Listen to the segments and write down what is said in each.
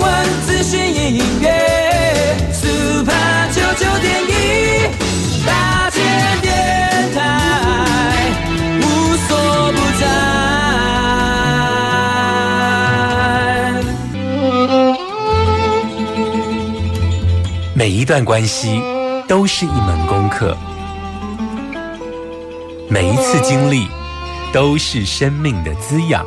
闻、资讯、音乐，Super 九九点一，大千电台，无所不在。每一段关系都是一门功课，每一次经历都是生命的滋养。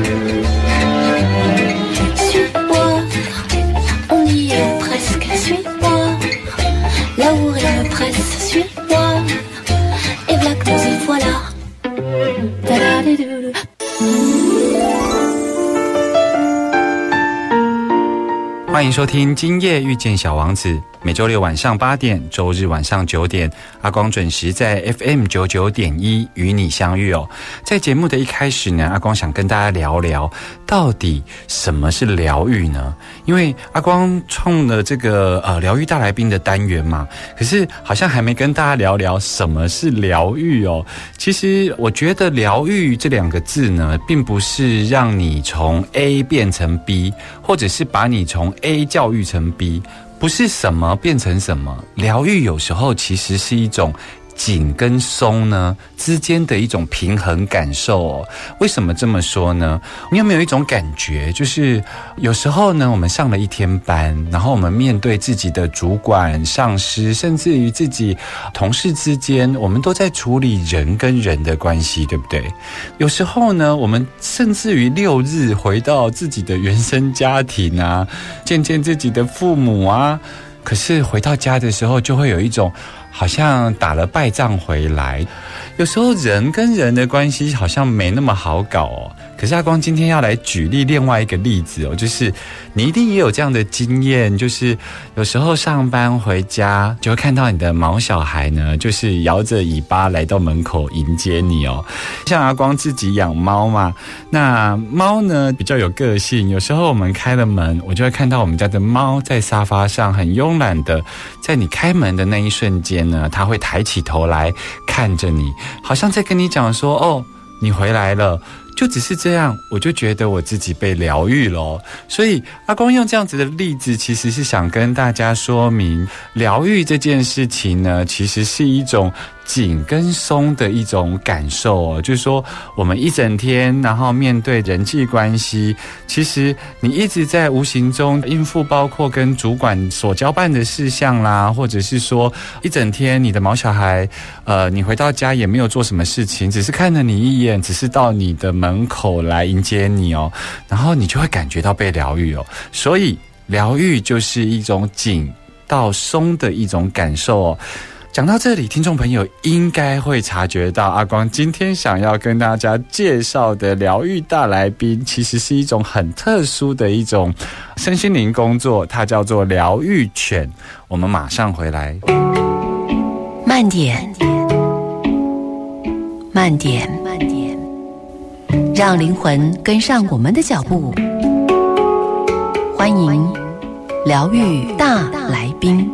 欢迎收听《今夜遇见小王子》，每周六晚上八点，周日晚上九点，阿光准时在 FM 九九点一与你相遇哦。在节目的一开始呢，阿光想跟大家聊聊，到底什么是疗愈呢？因为阿光创了这个呃疗愈大来宾的单元嘛，可是好像还没跟大家聊聊什么是疗愈哦。其实我觉得“疗愈”这两个字呢，并不是让你从 A 变成 B，或者是把你从 A 教育成 B，不是什么变成什么。疗愈有时候其实是一种。紧跟松呢之间的一种平衡感受哦。为什么这么说呢？你有没有一种感觉，就是有时候呢，我们上了一天班，然后我们面对自己的主管、上司，甚至于自己同事之间，我们都在处理人跟人的关系，对不对？有时候呢，我们甚至于六日回到自己的原生家庭啊，见见自己的父母啊，可是回到家的时候，就会有一种。好像打了败仗回来，有时候人跟人的关系好像没那么好搞哦。可是阿光今天要来举例另外一个例子哦，就是你一定也有这样的经验，就是有时候上班回家就会看到你的毛小孩呢，就是摇着尾巴来到门口迎接你哦。像阿光自己养猫嘛，那猫呢比较有个性，有时候我们开了门，我就会看到我们家的猫在沙发上很慵懒的，在你开门的那一瞬间呢，它会抬起头来看着你，好像在跟你讲说：“哦，你回来了。”就只是这样，我就觉得我自己被疗愈了。所以阿公用这样子的例子，其实是想跟大家说明，疗愈这件事情呢，其实是一种紧跟松的一种感受哦。就是说，我们一整天，然后面对人际关系，其实你一直在无形中应付，包括跟主管所交办的事项啦，或者是说一整天你的毛小孩，呃，你回到家也没有做什么事情，只是看了你一眼，只是到你的门口来迎接你哦，然后你就会感觉到被疗愈哦。所以疗愈就是一种紧到松的一种感受哦。讲到这里，听众朋友应该会察觉到，阿光今天想要跟大家介绍的疗愈大来宾，其实是一种很特殊的一种身心灵工作，它叫做疗愈犬。我们马上回来。慢点，慢点，慢点，让灵魂跟上我们的脚步。欢迎疗愈大来宾。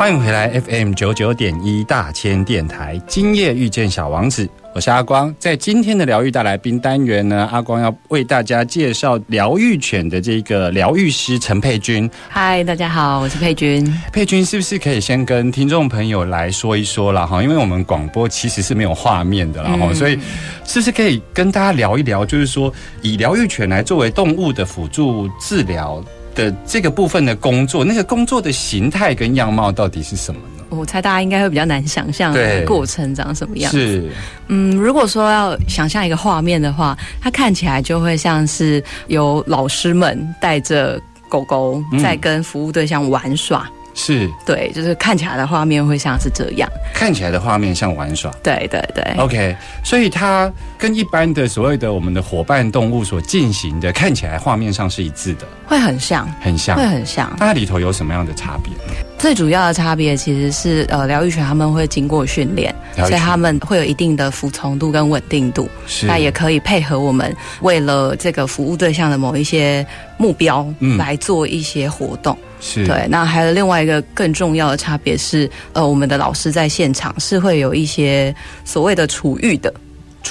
欢迎回来 FM 九九点一大千电台，今夜遇见小王子，我是阿光。在今天的疗愈大来宾单元呢，阿光要为大家介绍疗愈犬的这个疗愈师陈佩君。嗨，大家好，我是佩君。佩君是不是可以先跟听众朋友来说一说了哈？因为我们广播其实是没有画面的啦哈，嗯所以是不是可以跟大家聊一聊，就是说以疗愈犬来作为动物的辅助治疗的这个部分的工作，那个工作的形态跟样貌到底是什么呢？我猜大家应该会比较难想象对过程长什么样。是嗯，如果说要想象一个画面的话，它看起来就会像是有老师们带着狗狗嗯在跟服务对象玩耍。是，对，就是看起来的画面会像是这样。看起来的画面像玩耍。对对对。OK，所以它跟一般的所谓的我们的伙伴动物所进行的，看起来画面上是一致的，会很像，很像会。很像。那它里头有什么样的差别呢？最主要的差别其实是，呃，疗愈犬他们会经过训练，所以他们会有一定的服从度跟稳定度。是那也可以配合我们为了这个服务对象的某一些目标嗯来做一些活动。是对，那还有另外一个更重要的差别是，呃，我们的老师在现场是会有一些所谓的处遇的，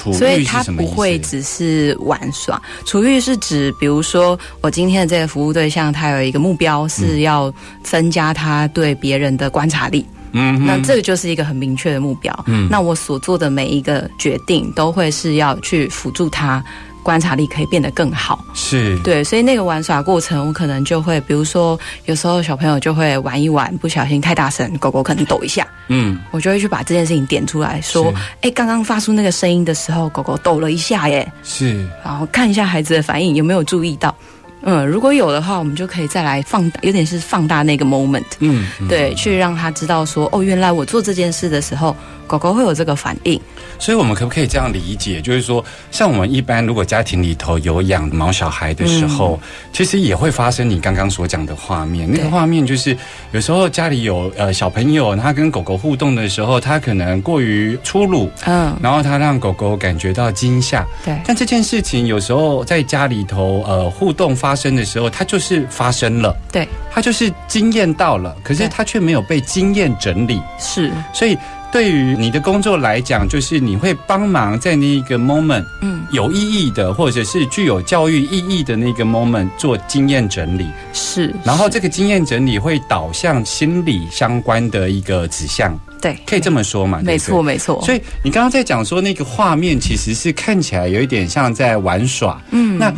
处所以他遇是什么意思？不会只是玩耍。储育是指，比如说我今天的这个服务对象，他有一个目标是要增加他对别人的观察力。嗯哼那这个就是一个很明确的目标。嗯那我所做的每一个决定，都会是要去辅助他观察力可以变得更好。是对，所以那个玩耍过程，我可能就会，比如说，有时候小朋友就会玩一玩，不小心太大声，狗狗可能抖一下，嗯我就会去把这件事情点出来，说是，哎，刚刚发出那个声音的时候，狗狗抖了一下耶，是然后看一下孩子的反应有没有注意到。嗯，如果有的话，我们就可以再来放大，有点是放大那个 moment。嗯嗯对，去让他知道说，哦，原来我做这件事的时候，狗狗会有这个反应。所以我们可不可以这样理解？就是说，像我们一般如果家庭里头有养毛小孩的时候，其实也会发生你刚刚所讲的画面。那个画面就是有时候家里有呃小朋友，他跟狗狗互动的时候，他可能过于粗鲁，嗯，然后他让狗狗感觉到惊吓。对，但这件事情有时候在家里头呃互动发生的时候，它就是发生了，对，它就是经验到了，可是它却没有被经验整理。是，所以对于你的工作来讲，就是你会帮忙在那一个 moment 嗯，有意义的，或者是具有教育意义的那个 moment 做经验整理，是。然后这个经验整理会导向心理相关的一个指向，对，可以这么说嘛？没错，。没错。所以你刚刚在讲说那个画面其实是看起来有一点像在玩耍，嗯，那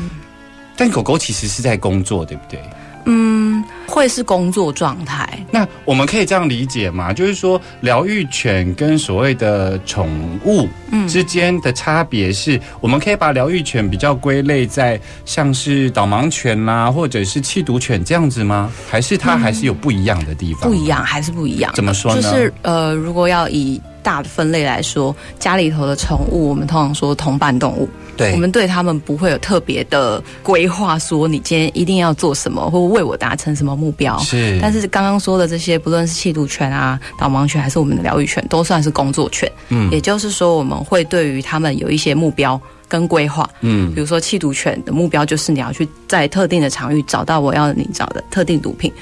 但狗狗其实是在工作，对不对？嗯，会是工作状态。那我们可以这样理解吗？就是说，疗愈犬跟所谓的宠物嗯之间的差别是，我们可以把疗愈犬比较归类在像是导盲犬啦，或者是弃毒犬这样子吗？还是它还是有不一样的地方？不一样，还是不一样。怎么说呢？就是呃，如果要以大的分类来说，家里头的宠物，我们通常说同伴动物，对我们对他们不会有特别的规划，说你今天一定要做什么，或为我达成什么目标。是，但是刚刚说的这些，不论是缉毒犬啊、导盲犬，还是我们的疗愈犬，都算是工作犬。嗯也就是说，我们会对于他们有一些目标跟规划。嗯比如说，弃毒犬的目标就是你要去在特定的场域找到我要你找的特定毒品。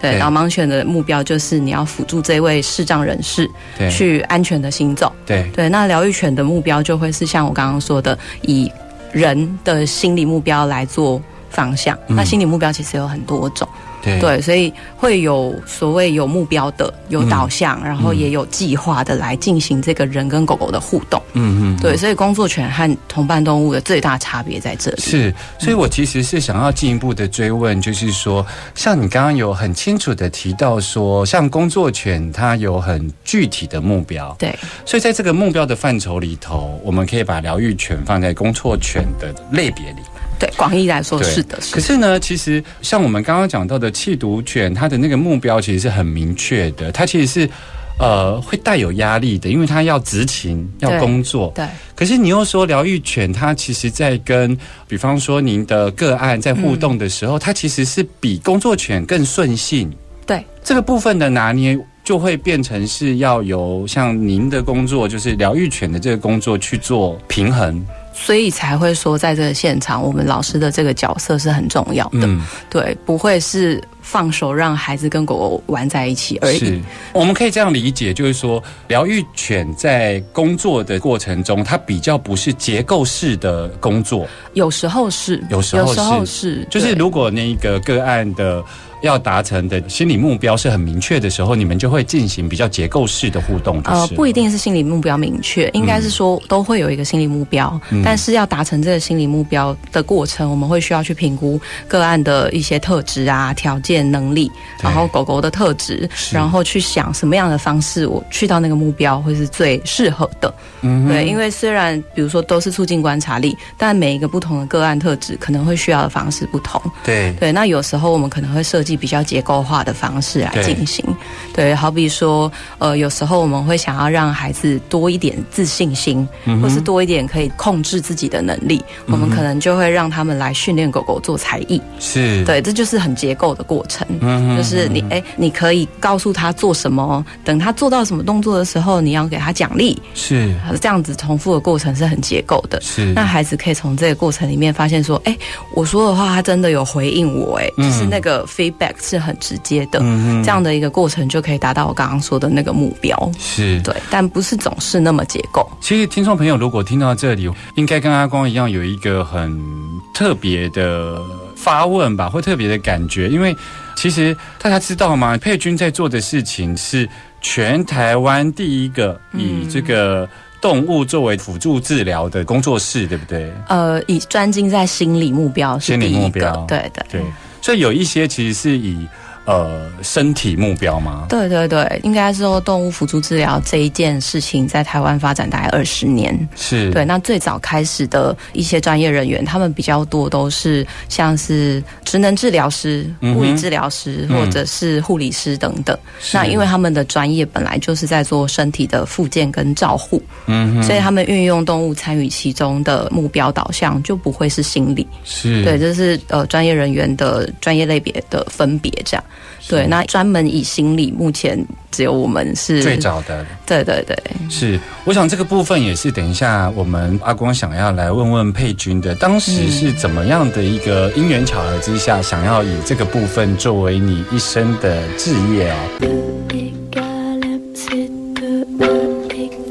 对，对导盲犬的目标就是你要辅助这位视障人士去安全的行走。对对，那疗愈犬的目标就会是像我刚刚说的，以人的心理目标来做方向。嗯那心理目标其实有很多种。对对，所以会有所谓有目标的、有嗯导向，然后也有计划的来进行这个人跟狗狗的互动。嗯嗯，对，所以工作犬和同伴动物的最大差别在这里。是，所以我其实是想要进一步的追问，就是说，像你刚刚有很清楚的提到说，像工作犬它有很具体的目标，对，所以在这个目标的范畴里头，我们可以把疗愈犬放在工作犬的类别里。对，广义来说是的，是的。可是呢，其实像我们刚刚讲到的弃毒犬，它的那个目标其实是很明确的，它其实是呃会带有压力的，因为它要执勤要工作。对，可是你又说疗愈犬，它其实在跟，比方说您的个案在互动的时候，它其实是比工作犬更顺性。对，这个部分的拿捏。就会变成是要由像您的工作，就是疗愈犬的这个工作去做平衡、所以才会说，在这个现场，我们老师的这个角色是很重要的。嗯，对，不会是放手让孩子跟狗狗玩在一起而已。是，我们可以这样理解，就是说，疗愈犬在工作的过程中，它比较不是结构式的工作，有时候是，有时候是是，就是如果那个个案的。要达成的心理目标是很明确的时候，你们就会进行比较结构式的互动，就是。呃，不一定是心理目标明确，应该是说都会有一个心理目标，嗯。但是要达成这个心理目标的过程，我们会需要去评估个案的一些特质啊、条件、能力，然后狗狗的特质，然后去想什么样的方式我去到那个目标会是最适合的。嗯对，因为虽然比如说都是促进观察力，但每一个不同的个案特质可能会需要的方式不同。对。对，那有时候我们可能会设计比较结构化的方式来进行。对，好比说，呃，有时候我们会想要让孩子多一点自信心，嗯或是多一点可以控制自己的能力，我们可能就会让他们来训练狗狗做才艺。是，对，这就是很结构的过程。就是你哎，你可以告诉他做什么，等他做到什么动作的时候，你要给他奖励。是这样子重复的过程是很结构的。是那孩子可以从这个过程里面发现说，哎、我说的话他真的有回应我、哎、嗯就是那个 feedback 是很直接的。这样的一个过程就可以达到我刚刚说的那个目标。是。对，但不是总是那么结构。其实听众朋友如果听到这里，应该跟阿光一样有一个很特别的发问吧，或特别的感觉，因为其实大家知道吗？佩君在做的事情是全台湾第一个以这个动物作为辅助治疗的工作室，对不对？呃，以专精在心理目标是心理第一个目标，对对对，所以有一些其实是以呃身体目标吗？对对对，应该说动物辅助治疗这一件事情在台湾发展大概二十年。是，对，那最早开始的一些专业人员，他们比较多都是像是职能治疗师、物理治疗师、嗯或者是护理师等等。那因为他们的专业本来就是在做身体的复健跟照护，嗯哼，所以他们运用动物参与其中的目标导向就不会是心理。是对，这是呃专业人员的专业类别的分别这样。对，那专门以心理，目前只有我们是最早的。对对对，是，我想这个部分也是等一下我们阿光想要来问问佩君的，当时是怎么样的一个因缘巧合之下，想要以这个部分作为你一生的志业哦。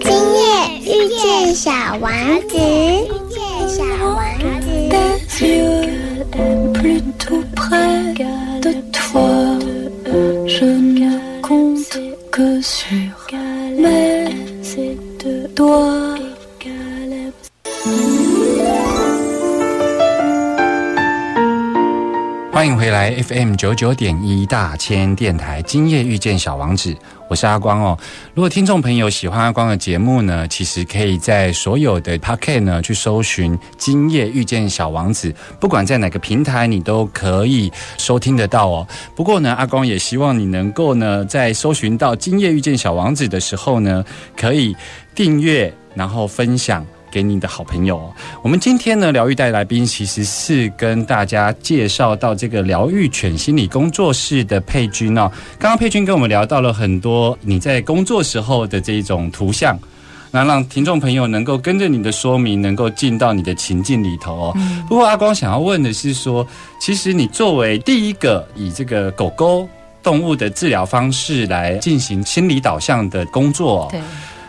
今夜遇见小王子，遇见小王子。FM 九九点一大千电台，今夜遇见小王子，我是阿光哦。如果听众朋友喜欢阿光的节目呢，其实可以在所有的 p o c k e t 呢去搜寻“今夜遇见小王子”，不管在哪个平台，你都可以收听得到哦。不过呢，阿光也希望你能够呢，在搜寻到“今夜遇见小王子”的时候呢，可以订阅，然后分享。给你的好朋友哦。我们今天呢，疗愈带来宾其实是跟大家介绍到这个疗愈犬心理工作室的佩君哦。刚刚佩君跟我们聊到了很多你在工作时候的这种图像。那让听众朋友能够跟着你的说明，能够进到你的情境里头哦。不过阿光想要问的是说，其实你作为第一个以这个狗狗动物的治疗方式来进行心理导向的工作、哦，对。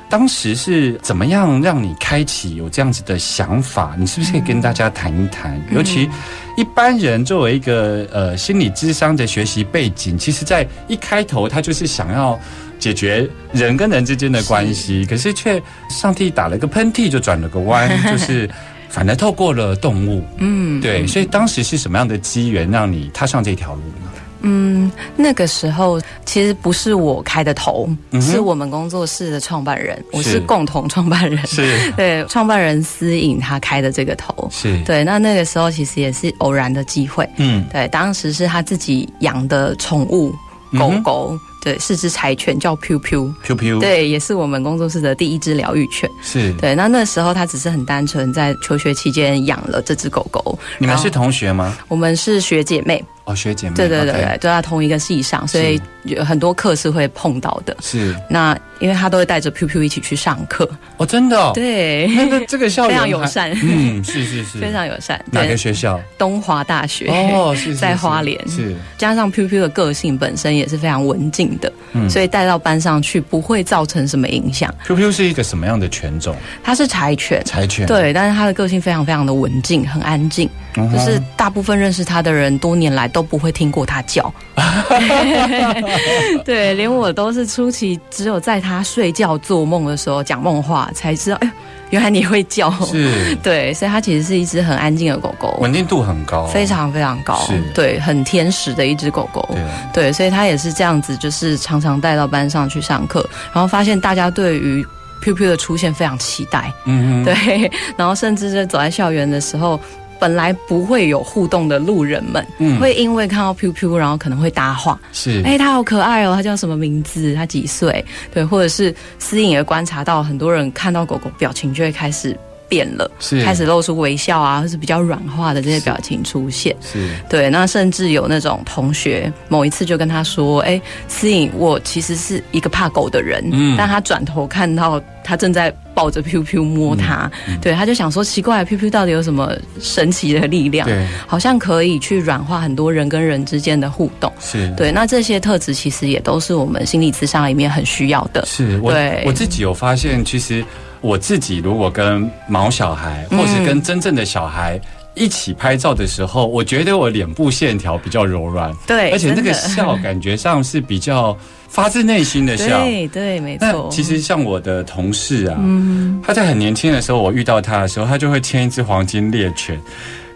当时是怎么样让你开启有这样子的想法？你是不是可以跟大家谈一谈？尤其一般人作为一个呃心理智商的学习背景，其实在一开头他就是想要解决人跟人之间的关系，可是却上帝打了个喷嚏就转了个弯，就是反而透过了动物。嗯，对，所以当时是什么样的机缘让你踏上这条路呢？嗯，那个时候其实不是我开的头，嗯是我们工作室的创办人，我是是共同创办人，是 对，创办人思颖他开的这个头。是，对，那那个时候其实也是偶然的机会。嗯，对，当时是他自己养的宠物狗狗，对，是只柴犬叫 Piu Q，，对，也是我们工作室的第一只疗愈犬。是，对，那那时候他只是很单纯在求学期间养了这只狗狗。你们是同学吗？我们是学姐妹，哦，学姐妹，对对对对，都在同一个系上，所以有很多课是会碰到的。是。那因为他都会带着 Q Q 一起去上课，哦，真的、哦，，对，那个这个校园非常友善。嗯，是是是，非常友善。哪个对，学校？东华大学哦，是是是。在花莲。是。加上 Q Q 的个性本身也是非常文静的，嗯。所以带到班上去不会造成什么影响。QQ 是一个什么样的犬种？它是柴犬，柴犬，对，但是它的个性非常非常的文静，很安静，就是大部分认识它的人多年来都不会听过它叫。对，连我都是初期只有在它睡觉做梦的时候讲梦话才知道，哎呦，原来你会叫。是 对，所以它其实是一只很安静的狗狗，稳定度很高，非常非常高是，对，很天使的一只狗狗。对。对，所以它也是这样子，就是常常带到班上去上课，然后发现大家对于 Q Q 的出现非常期待，嗯哼，对，然后甚至是走在校园的时候。本来不会有互动的路人们，嗯会因为看到 Q Q，然后可能会搭话，是，哎、他好可爱哦，他叫什么名字？他几岁？对，或者是私隐也观察到，很多人看到狗狗表情就会开始变了，是开始露出微笑啊，或是比较软化的这些表情出现。是对，那甚至有那种同学某一次就跟他说：“哎，思颖，我其实是一个怕狗的人，嗯但他转头看到他正在抱着 Q Q 摸他，嗯对，他就想说奇怪，Q Q 到底有什么神奇的力量？对，好像可以去软化很多人跟人之间的互动。是，对，那这些特质其实也都是我们心理咨商里面很需要的。是我对我自己有发现，其实我自己如果跟毛小孩，或是跟真正的小孩。一起拍照的时候，我觉得我脸部线条比较柔软，对而且那个笑感觉上是比较发自内心的笑。对对，没错。其实像我的同事啊，嗯，他在很年轻的时候，我遇到他的时候，他就会牵一只黄金猎犬。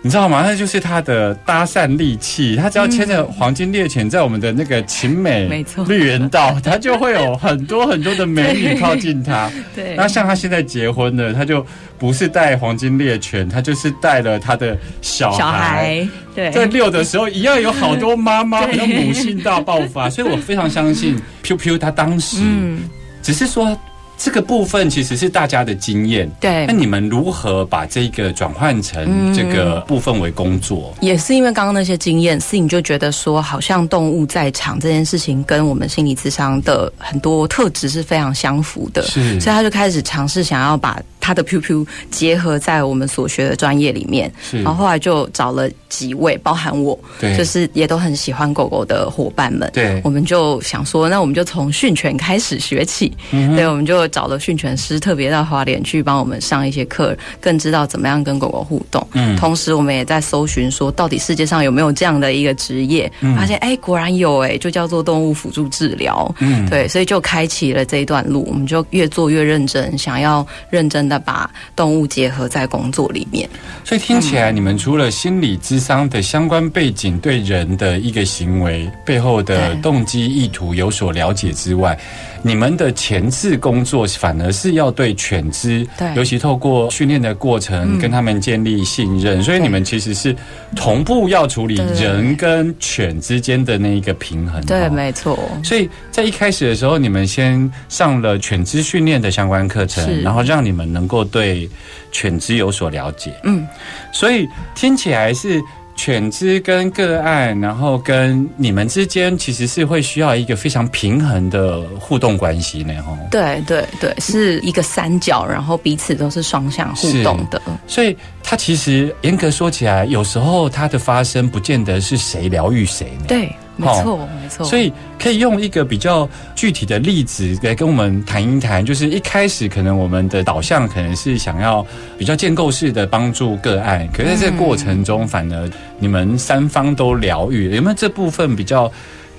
你知道吗？那就是他的搭讪利器。他只要牵着黄金猎犬在我们的那个秦美没错绿园道，他就会有很多很多的美女靠近他。对，那像他现在结婚了，他就不是带黄金猎犬，他就是带了他的小孩。小孩对在遛的时候，一样有好多妈妈，母性大爆发，所以我非常相信 Q Q 他当时，嗯，只是说这个部分其实是大家的经验。对那。你们如何把这个转换成这个部分为工作？也是因为刚刚那些经验，思颖就觉得说，好像动物在场这件事情跟我们心理智商的很多特质是非常相符的，是所以他就开始尝试想要把他的 QQ 结合在我们所学的专业里面，然后后来就找了几位，包含我，对。就是也都很喜欢狗狗的伙伴们，对。我们就想说，那我们就从训犬开始学起，嗯对，我们就找了训犬师特别到花莲去帮我们上一些课，更知道怎么样跟狗狗互动。嗯。同时我们也在搜寻说，到底世界上有没有这样的一个职业？嗯。发现哎，果然有哎，就叫做动物辅助治疗。嗯。对，所以就开启了这一段路，我们就越做越认真，想要认真的把动物结合在工作里面。所以听起来，你们除了心理智商的相关背景，对人的一个行为背后的动机意图有所了解之外，你们的前置工作反而是要对犬只，对尤其透过训练的过程，嗯跟他们建立信任。所以你们其实是同步要处理人跟犬之间的那一个平衡。对，哦没错。所以在一开始的时候，你们先上了犬只训练的相关课程，然后让你们能够对犬只有所了解。嗯，所以听起来是犬只跟个案，然后跟你们之间其实是会需要一个非常平衡的互动关系呢，吼。对对对，是一个三角，然后彼此都是双向互动的。所以它其实严格说起来，有时候它的发生不见得是谁疗愈谁呢。对，没好错，没错。所以可以用一个比较具体的例子来跟我们谈一谈，就是一开始可能我们的导向可能是想要比较建构式的帮助个案，可是在这个过程中，反而你们三方都疗愈了，有没有这部分比较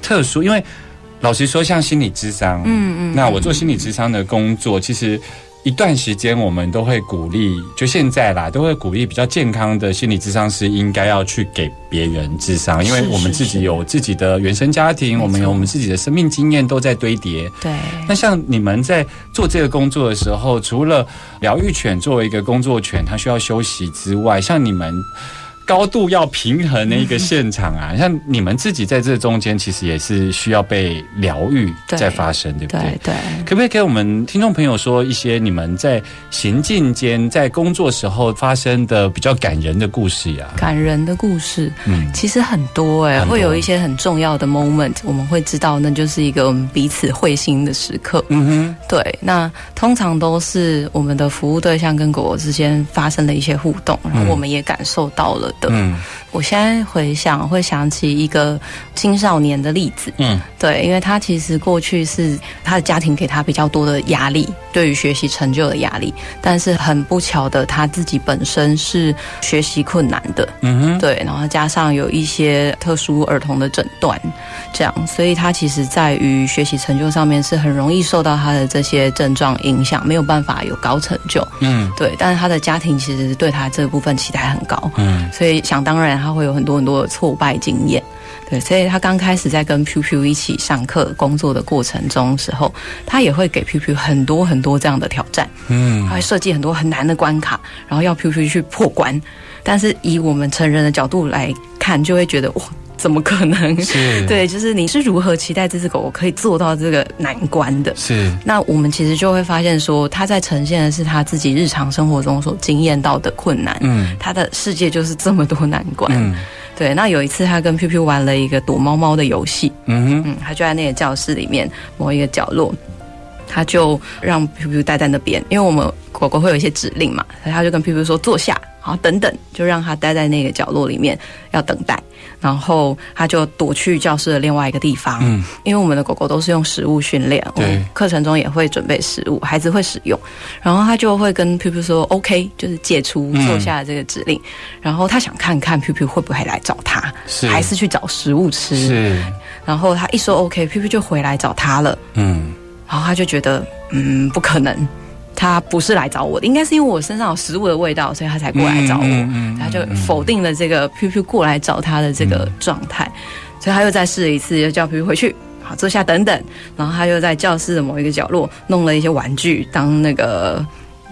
特殊？因为老实说，像心理智商，嗯嗯那我做心理智商的工作，其实。一段时间，我们都会鼓励，就现在啦，都会鼓励比较健康的心理智商师应该要去给别人智商，因为我们自己有自己的原生家庭，我们有我们自己的生命经验都在堆叠。对，那像你们在做这个工作的时候，除了疗愈犬作为一个工作犬，它需要休息之外，像你们。高度要平衡的一个现场啊。像你们自己在这中间，其实也是需要被疗愈对在发生，对不对？对对。可不可以给我们听众朋友说一些你们在行进间、在工作时候发生的比较感人的故事呀、感人的故事，嗯，其实很多哎、会有一些很重要的 moment，我们会知道那就是一个我们彼此会心的时刻。嗯哼对，那通常都是我们的服务对象跟狗狗之间发生了一些互动，然后我们也感受到了的。嗯。我现在回想，会想起一个青少年的例子。嗯。对，因为他其实过去是他的家庭给他比较多的压力，对于学习成就的压力，但是很不巧的，他自己本身是学习困难的，嗯哼，对，然后加上有一些特殊儿童的诊断，这样，所以他其实在于学习成就上面是很容易受到他的这些症状影响，没有办法有高成就。嗯。对，但是他的家庭其实对他这个部分期待很高，嗯所以想当然他会有很多很多的挫败经验。对，所以他刚开始在跟 Piu Piu 一起上课工作的过程中时候，他也会给 Piu Piu 很多很多这样的挑战。嗯他会设计很多很难的关卡，然后要 Q Q 去破关。但是以我们成人的角度来看，就会觉得哇，怎么可能？是，对，就是你是如何期待这只狗狗可以做到这个难关的？是，那我们其实就会发现说，它在呈现的是他自己日常生活中所经验到的困难。嗯他的世界就是这么多难关。嗯对，那有一次他跟 Q Q 玩了一个躲猫猫的游戏，嗯哼，嗯，他就在那个教室里面某一个角落，他就让 Piu Piu 待在那边，因为我们狗狗会有一些指令嘛，所以他就跟 Piu Piu 说坐下，好等等，就让他待在那个角落里面要等待，然后他就躲去教室的另外一个地方，嗯。因为我们的狗狗都是用食物训练，我对。们课程中也会准备食物，孩子会使用，然后他就会跟 Piu 说 OK，就是解除嗯坐下的这个指令，然后他想看看 Piu 会不会来找他，是。还是去找食物吃，是，然后他一说 OK，P P 就回来找他了，嗯。然后他就觉得嗯不可能，他不是来找我的，应该是因为我身上有食物的味道，所以他才过来找我。嗯嗯他就否定了这个 P P 过来找他的这个状态，所以他又再试了一次，又叫 P P 回去。好，坐下等等，然后他又在教室的某一个角落弄了一些玩具当那个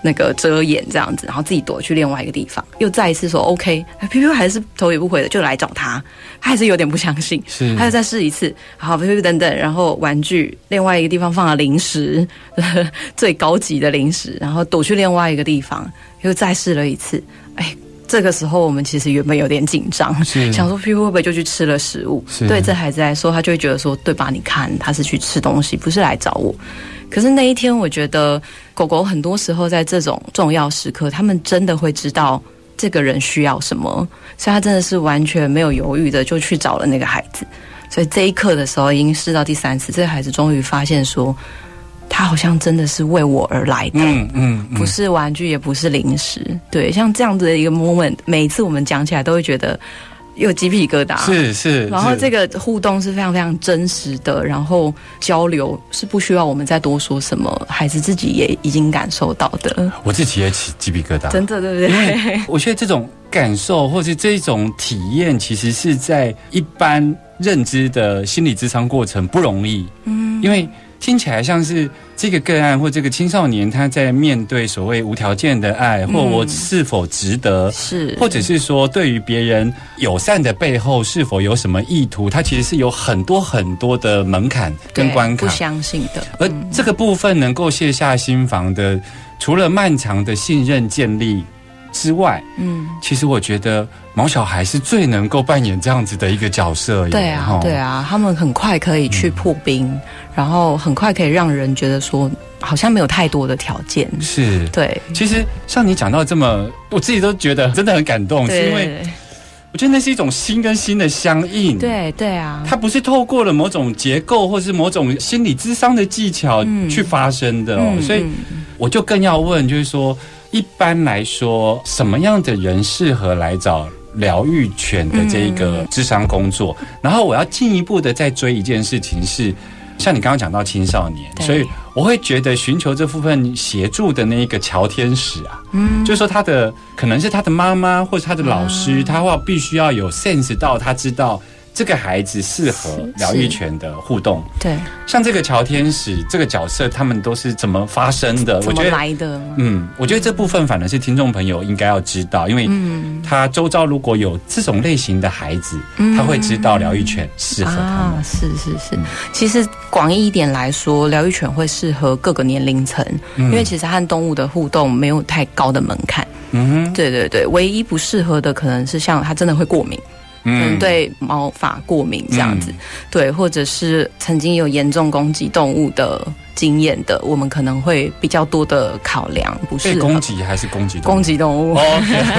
那个遮掩这样子，然后自己躲去另外一个地方，又再一次说 OK，P P 还是头也不回的就来找他，他还是有点不相信，是他又再试一次，好，P P 等等，然后玩具另外一个地方放了零食，最高级的零食，然后躲去另外一个地方，又再试了一次，哎。这个时候，我们其实原本有点紧张，想说 P P 会不会就去吃了食物？是对这孩子来说，他就会觉得说，对吧？你看，他是去吃东西，不是来找我。可是那一天，我觉得狗狗很多时候在这种重要时刻，他们真的会知道这个人需要什么，所以他真的是完全没有犹豫的就去找了那个孩子。所以这一刻的时候，已经试到第三次，这个孩子终于发现说，他好像真的是为我而来的。嗯嗯，不是玩具，也不是零食，对，像这样子的一个 moment，每一次我们讲起来都会觉得有鸡皮疙瘩。是是，然后是这个互动是非常非常真实的，然后交流是不需要我们再多说什么，孩子自己也已经感受到的，我自己也起鸡皮疙瘩，真的对不对？我觉得这种感受或是这种体验，其实是在一般认知的心理智商过程不容易，嗯，因为听起来像是这个个案或这个青少年他在面对所谓无条件的爱，或我是否值得。是，或者是说，对于别人友善的背后是否有什么意图，他其实是有很多很多的门槛跟对关卡不。相信的，而这个部分能够卸下心防的，除了漫长的信任建立之外，嗯，其实我觉得毛小孩是最能够扮演这样子的一个角色耶。对啊，对，啊，他们很快可以去破冰，然后很快可以让人觉得说好像没有太多的条件，是。对，其实像你讲到这么，我自己都觉得真的很感动，是因为我觉得那是一种心跟心的相应。。对对啊，它不是透过了某种结构或是某种心理智商的技巧嗯去发生的哦，嗯所以嗯我就更要问，就是说，一般来说，什么样的人适合来找疗愈犬的这一个智商工作？然后我要进一步的再追一件事情是。像你刚刚讲到青少年，所以我会觉得寻求这部分协助的那一个乔天使啊，嗯就是说他的可能是他的妈妈或者他的老师，啊他要必须要有 sense 到他知道这个孩子适合疗愈犬的互动。对，像这个乔天使这个角色，他们都是怎么发生的？我觉得来的？嗯，我觉得这部分反而是听众朋友应该要知道，因为他周遭如果有这种类型的孩子，他会知道疗愈犬适合他们。啊，是是是。其实广义一点来说，疗愈犬会适合各个年龄层，因为其实和动物的互动没有太高的门槛。嗯哼，对对对，唯一不适合的可能是像它真的会过敏。可能对毛发过敏这样子，对，或者是曾经有严重攻击动物的经验的，我们可能会比较多的考量，不是攻击还是攻击攻击动物。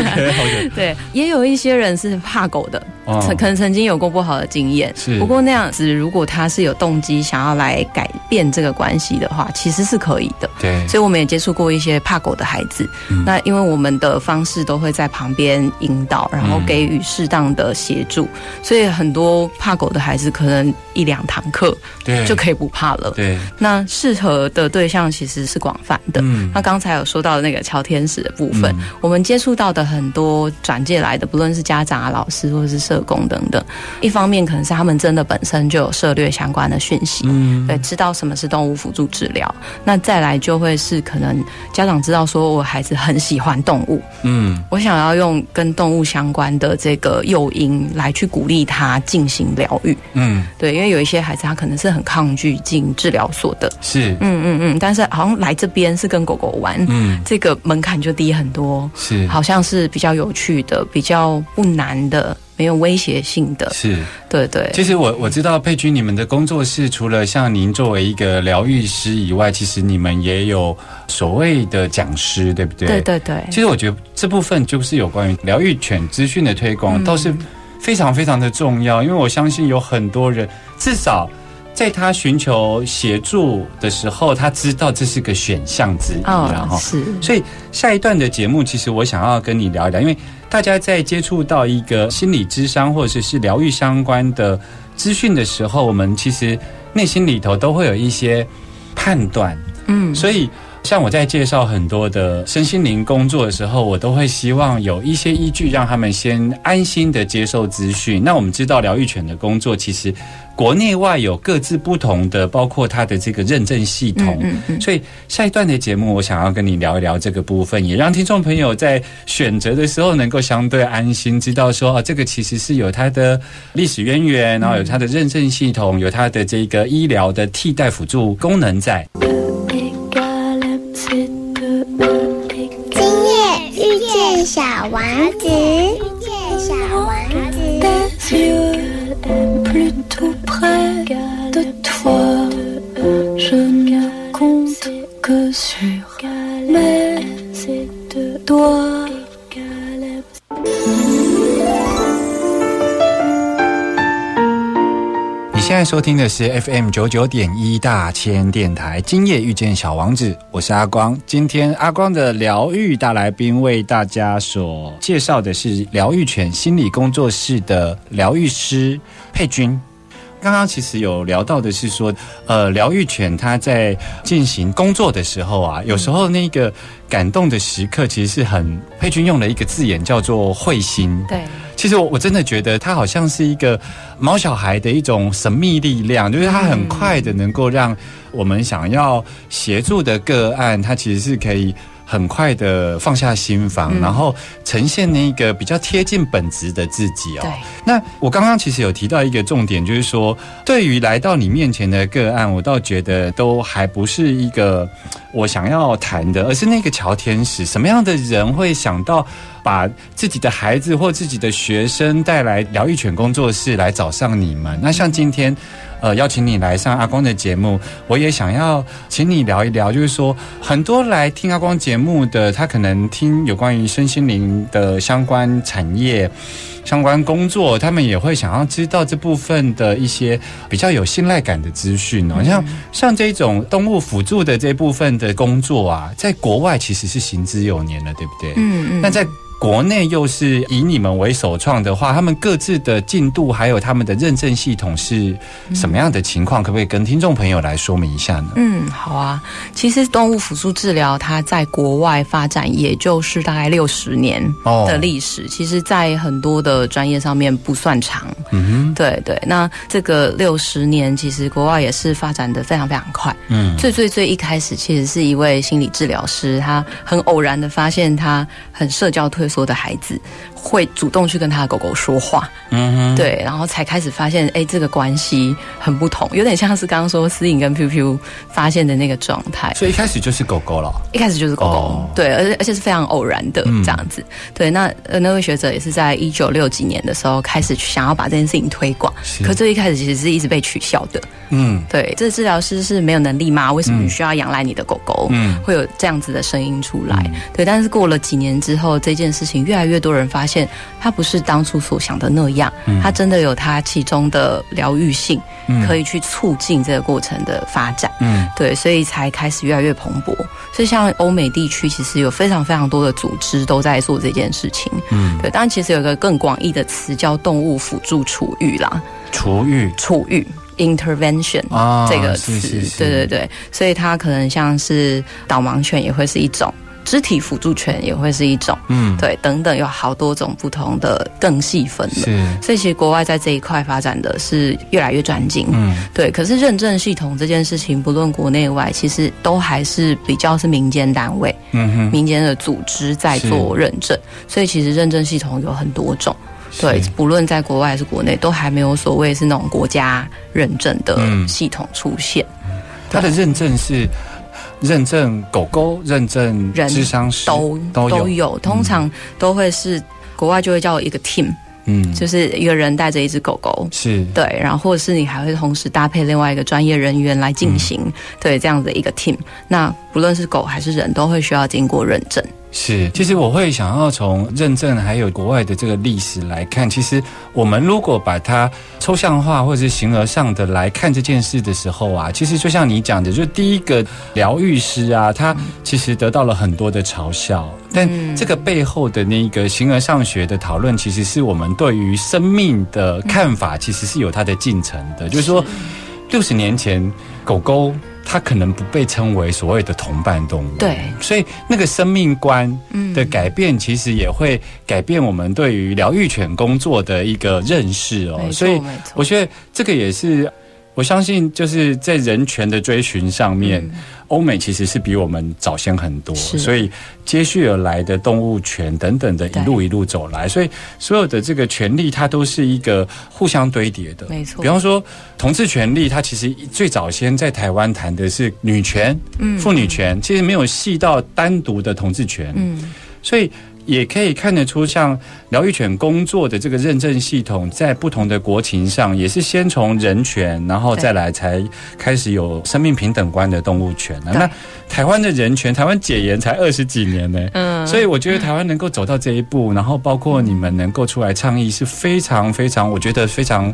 对，也有一些人是怕狗的，曾可能曾经有过不好的经验，是。不过那样子，如果他是有动机想要来改变这个关系的话，其实是可以的。对，所以我们也接触过一些怕狗的孩子，那因为我们的方式都会在旁边引导，然后给予适当的协助，所以很多怕狗的孩子可能一两堂课对。就可以不怕了。对，那适合的对象其实是广泛的。嗯，那刚才有说到的那个乔天使的部分，我们接触到的很多转介来的，不论是家长啊、老师或者是社工等等，一方面可能是他们真的本身就有涉略相关的讯息，嗯，对，知道什么是动物辅助治疗。那再来就会是可能家长知道说我孩子很喜欢动物，嗯，我想要用跟动物相关的这个诱因来去鼓励他进行疗愈，嗯，对，因为有一些孩子他可能是很抗拒进治疗所的，是，嗯嗯嗯，但是好像来这边是跟狗狗玩，嗯，这个门槛就低很多，是，好像是比较有趣的，比较不难的。没有威胁性的，是对对。其实我我知道佩君，你们的工作室除了像您作为一个疗愈师以外，其实你们也有所谓的讲师，对不对？对对对。其实我觉得这部分就是有关于疗愈犬资讯的推广，倒是非常非常的重要。因为我相信有很多人，至少在他寻求协助的时候，他知道这是个选项之一，然后是。所以下一段的节目，其实我想要跟你聊一聊，因为。大家在接触到一个心理智商或者是疗愈相关的资讯的时候，我们其实内心里头都会有一些判断，嗯，所以像我在介绍很多的身心灵工作的时候，我都会希望有一些依据，让他们先安心的接受资讯。那我们知道疗愈犬的工作其实。国内外有各自不同的，包括它的这个认证系统，嗯嗯，所以下一段的节目，我想要跟你聊一聊这个部分，也让听众朋友在选择的时候能够相对安心，知道说啊，这个其实是有它的历史渊源，然后有它的认证系统，有它的这个医疗的替代辅助功能在。小王子，遇见小王子。tout près de toi. Je ne compte que sur mes doigts. 现在收听的是 FM 九九点一大千电台，今夜遇见小王子，我是阿光。今天阿光的疗愈大来宾为大家所介绍的是疗愈犬心理工作室的疗愈师佩君。刚刚其实有聊到的是说，呃，疗愈犬它在进行工作的时候啊，有时候那个感动的时刻，其实是很佩君用了一个字眼叫做会心。对，其实我我真的觉得它好像是一个毛小孩的一种神秘力量，就是它很快的能够让我们想要协助的个案，它其实是可以。很快的放下心防，然后呈现那个比较贴近本质的自己哦。那我刚刚其实有提到一个重点，就是说，对于来到你面前的个案，我倒觉得都还不是一个我想要谈的，而是那个乔天使，什么样的人会想到把自己的孩子或自己的学生带来疗愈犬工作室来找上你们？那像今天。呃，邀请你来上阿光的节目，我也想要请你聊一聊，就是说，很多来听阿光节目的，他可能听有关于身心灵的相关产业、相关工作，他们也会想要知道这部分的一些比较有信赖感的资讯哦。像像这种动物辅助的这部分的工作啊，在国外其实是行之有年了，对不对？嗯嗯。那在国内又是以你们为首创的话，他们各自的进度还有他们的认证系统是什么样的情况？可不可以跟听众朋友来说明一下呢？嗯，好啊。其实动物辅助治疗它在国外发展，也就是大概六十年哦的历史。其实，在很多的专业上面不算长。嗯对对，那这个六十年，其实国外也是发展的非常非常快。嗯，最最最一开始，其实是一位心理治疗师，他很偶然的发现，他很社交退说的孩子。会主动去跟他的狗狗说话，嗯哼，对，然后才开始发现，哎，这个关系很不同，有点像是刚刚说思颖跟 Piu Piu 发现的那个状态。所以一开始就是狗狗了。一开始就是狗狗，哦对，而且而且是非常偶然的嗯这样子。对，那呃那位学者也是在一九六几年的时候开始想要把这件事情推广，是可最一开始其实是一直被取笑的。嗯对，这治疗师是没有能力吗？为什么你需要仰赖你的狗狗？嗯会有这样子的声音出来。嗯对，但是过了几年之后，这件事情越来越多人发现，它不是当初所想的那样，嗯。它真的有它其中的疗愈性，嗯。可以去促进这个过程的发展。嗯。对，所以才开始越来越蓬勃。所以像欧美地区，其实有非常非常多的组织都在做这件事情。嗯，对，当然其实有一个更广义的词叫动物辅助处遇啦，处育处遇 intervention。啊这个词，是是是。对对对，所以它可能像是导盲犬也会是一种，肢体辅助犬也会是一种，嗯，对，等等，有好多种不同的更细分的。是，所以其实国外在这一块发展的是越来越专精，嗯对。可是认证系统这件事情，不论国内外，其实都还是比较是民间单位、嗯哼，民间的组织在做认证，所以其实认证系统有很多种。对，不论在国外还是国内，都还没有所谓是那种国家认证的嗯系统出现。它的认证是认证狗狗、认证人智商师都都有，通常都会是国外就会叫一个 team，嗯，就是一个人带着一只狗狗。是对，然后或者是你还会同时搭配另外一个专业人员来进行、嗯对这样的一个 team。那不论是狗还是人，都会需要经过认证。是，其实我会想要从认证还有国外的这个历史来看，其实我们如果把它抽象化或者是形而上的来看这件事的时候啊，其实就像你讲的，就第一个疗愈师啊，他其实得到了很多的嘲笑，但这个背后的那个形而上学的讨论，其实是我们对于生命的看法，其实是有它的进程的，就是说。六十年前，狗狗它可能不被称为所谓的同伴动物，对，所以那个生命观嗯的改变，其实也会改变我们对于疗愈犬工作的一个认识哦。所以。我觉得这个也是。我相信，就是在人权的追寻上面，欧、美其实是比我们早先很多，所以接续而来的动物权等等的，一路一路走来，所以所有的这个权利，它都是一个互相堆叠的。没错。比方说，同志权利，它其实最早先在台湾谈的是女权、嗯。妇女权，其实没有细到单独的同志权。嗯，所以也可以看得出，像疗愈犬工作的这个认证系统，在不同的国情上，也是先从人权，然后再来才开始有生命平等观的动物权啊。那台湾的人权，台湾解严才二十几年呢，嗯所以我觉得台湾能够走到这一步，然后包括你们能够出来倡议，是非常非常，我觉得非常。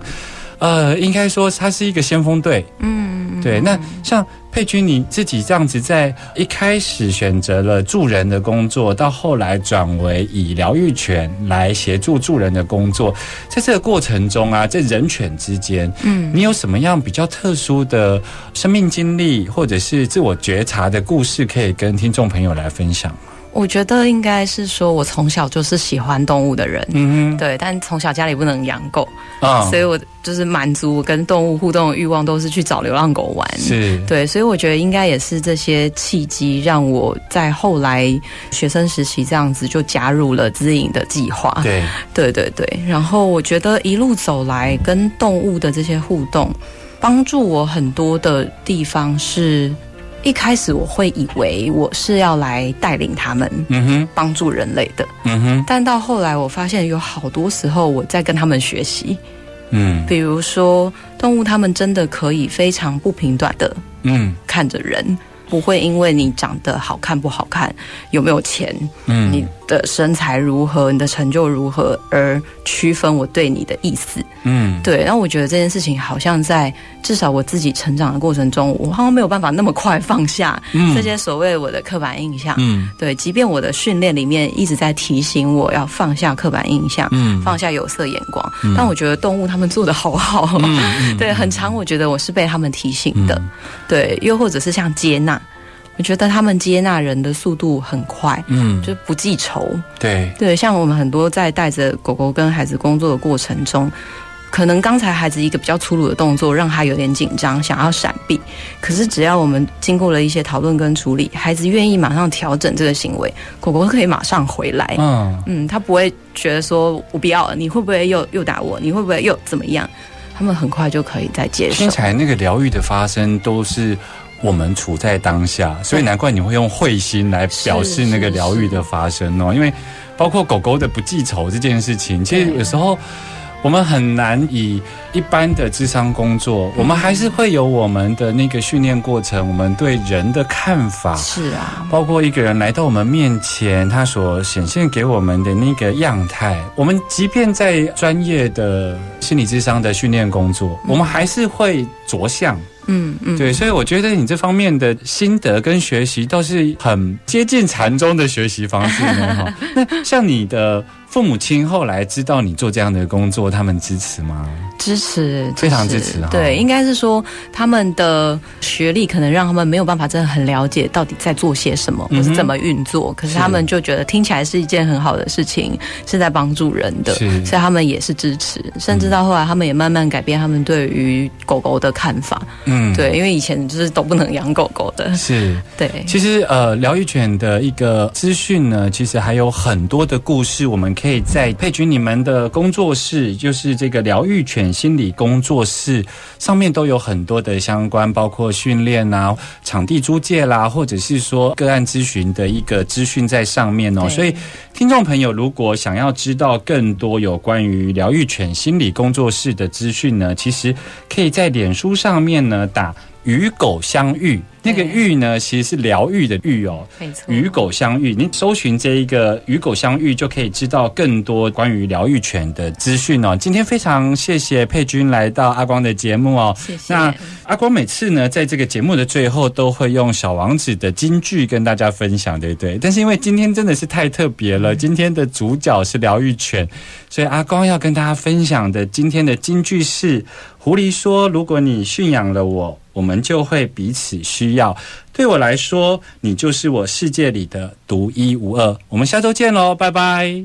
呃，应该说它是一个先锋队，嗯，对，那像佩君你自己这样子，在一开始选择了助人的工作，到后来转为以疗愈犬来协助助人的工作，在这个过程中啊，在人犬之间，嗯。你有什么样比较特殊的生命经历，或者是自我觉察的故事，可以跟听众朋友来分享吗？我觉得应该是说，我从小就是喜欢动物的人。嗯对，但从小家里不能养狗，哼，啊所以我就是满足我跟动物互动的欲望，都是去找流浪狗玩。是，对，所以我觉得应该也是这些契机，让我在后来学生时期这样子就加入了资颖的计划。对，对对对，然后我觉得一路走来跟动物的这些互动，帮助我很多的地方是，一开始我会以为我是要来带领他们。嗯哼，帮助人类的，嗯哼，但到后来我发现有好多时候我在跟他们学习，嗯。比如说动物，他们真的可以非常不平短的嗯。看着人，不会因为你长得好看不好看，有没有钱，嗯，你的身材如何，你的成就如何而区分我对你的意思。嗯，对，然后我觉得这件事情好像在至少我自己成长的过程中，我好像没有办法那么快放下嗯。这些所谓我的刻板印象。嗯。对，即便我的训练里面一直在提醒我要放下刻板印象，嗯。放下有色眼光，但我觉得动物他们做的好好。哦，嗯。对，很长，我觉得我是被他们提醒的，嗯。对，又或者是像接纳，我觉得他们接纳人的速度很快，嗯，就不记仇，对，对，像我们很多在带着狗狗跟孩子工作的过程中，可能刚才孩子一个比较粗鲁的动作让他有点紧张，想要闪避。可是只要我们经过了一些讨论跟处理，孩子愿意马上调整这个行为，狗狗可以马上回来。嗯嗯，他不会觉得说我不要了，你会不会又又打我？你会不会又怎么样？他们很快就可以再接受听。起来那个疗愈的发生都是我们处在当下，所以难怪你会用慧心来表示那个疗愈的发生哦。因为包括狗狗的不记仇这件事情，其实有时候我们很难以一般的智商工作，我们还是会有我们的那个训练过程，我们对人的看法。是啊，包括一个人来到我们面前，他所显现给我们的那个样态，我们即便在专业的心理智商的训练工作，我们还是会着相。嗯嗯，对，所以我觉得你这方面的心得跟学习都是很接近禅宗的学习方式呢。哈，那像你的父母亲后来知道你做这样的工作，他们支持吗？支持，非常支持哈对，应该是说他们的学历可能让他们没有办法真的很了解到底在做些什么，嗯或是怎么运作。可是是他们就觉得听起来是一件很好的事情，是在帮助人的，是所以他们也是支持。甚至到后来，他们也慢慢改变他们对于狗狗的看法。嗯，对，因为以前就是都不能养狗狗的。是。对，其实，呃，疗愈犬的一个资讯呢，其实还有很多的故事，我们可以在佩君你们的工作室，就是这个疗愈犬心理工作室上面都有很多的相关，包括训练啊、场地租借啦，或者是说个案咨询的一个资讯在上面哦。所以，听众朋友如果想要知道更多有关于疗愈犬心理工作室的资讯呢，其实可以在脸书上面呢打。与狗相遇，那个对遇呢，其实是疗愈的愈哦。没错。与狗相遇，你搜寻这一个与狗相遇，就可以知道更多关于疗愈犬的资讯哦。今天非常谢谢佩君来到阿光的节目哦。谢谢。那阿光每次呢，在这个节目的最后都会用小王子的金句跟大家分享，对不对？但是因为今天真的是太特别了，今天的主角是疗愈犬，所以阿光要跟大家分享的今天的金句是：狐狸说，如果你驯养了我，我们就会彼此需要。对我来说，你就是我世界里的独一无二。我们下周见喽，拜拜。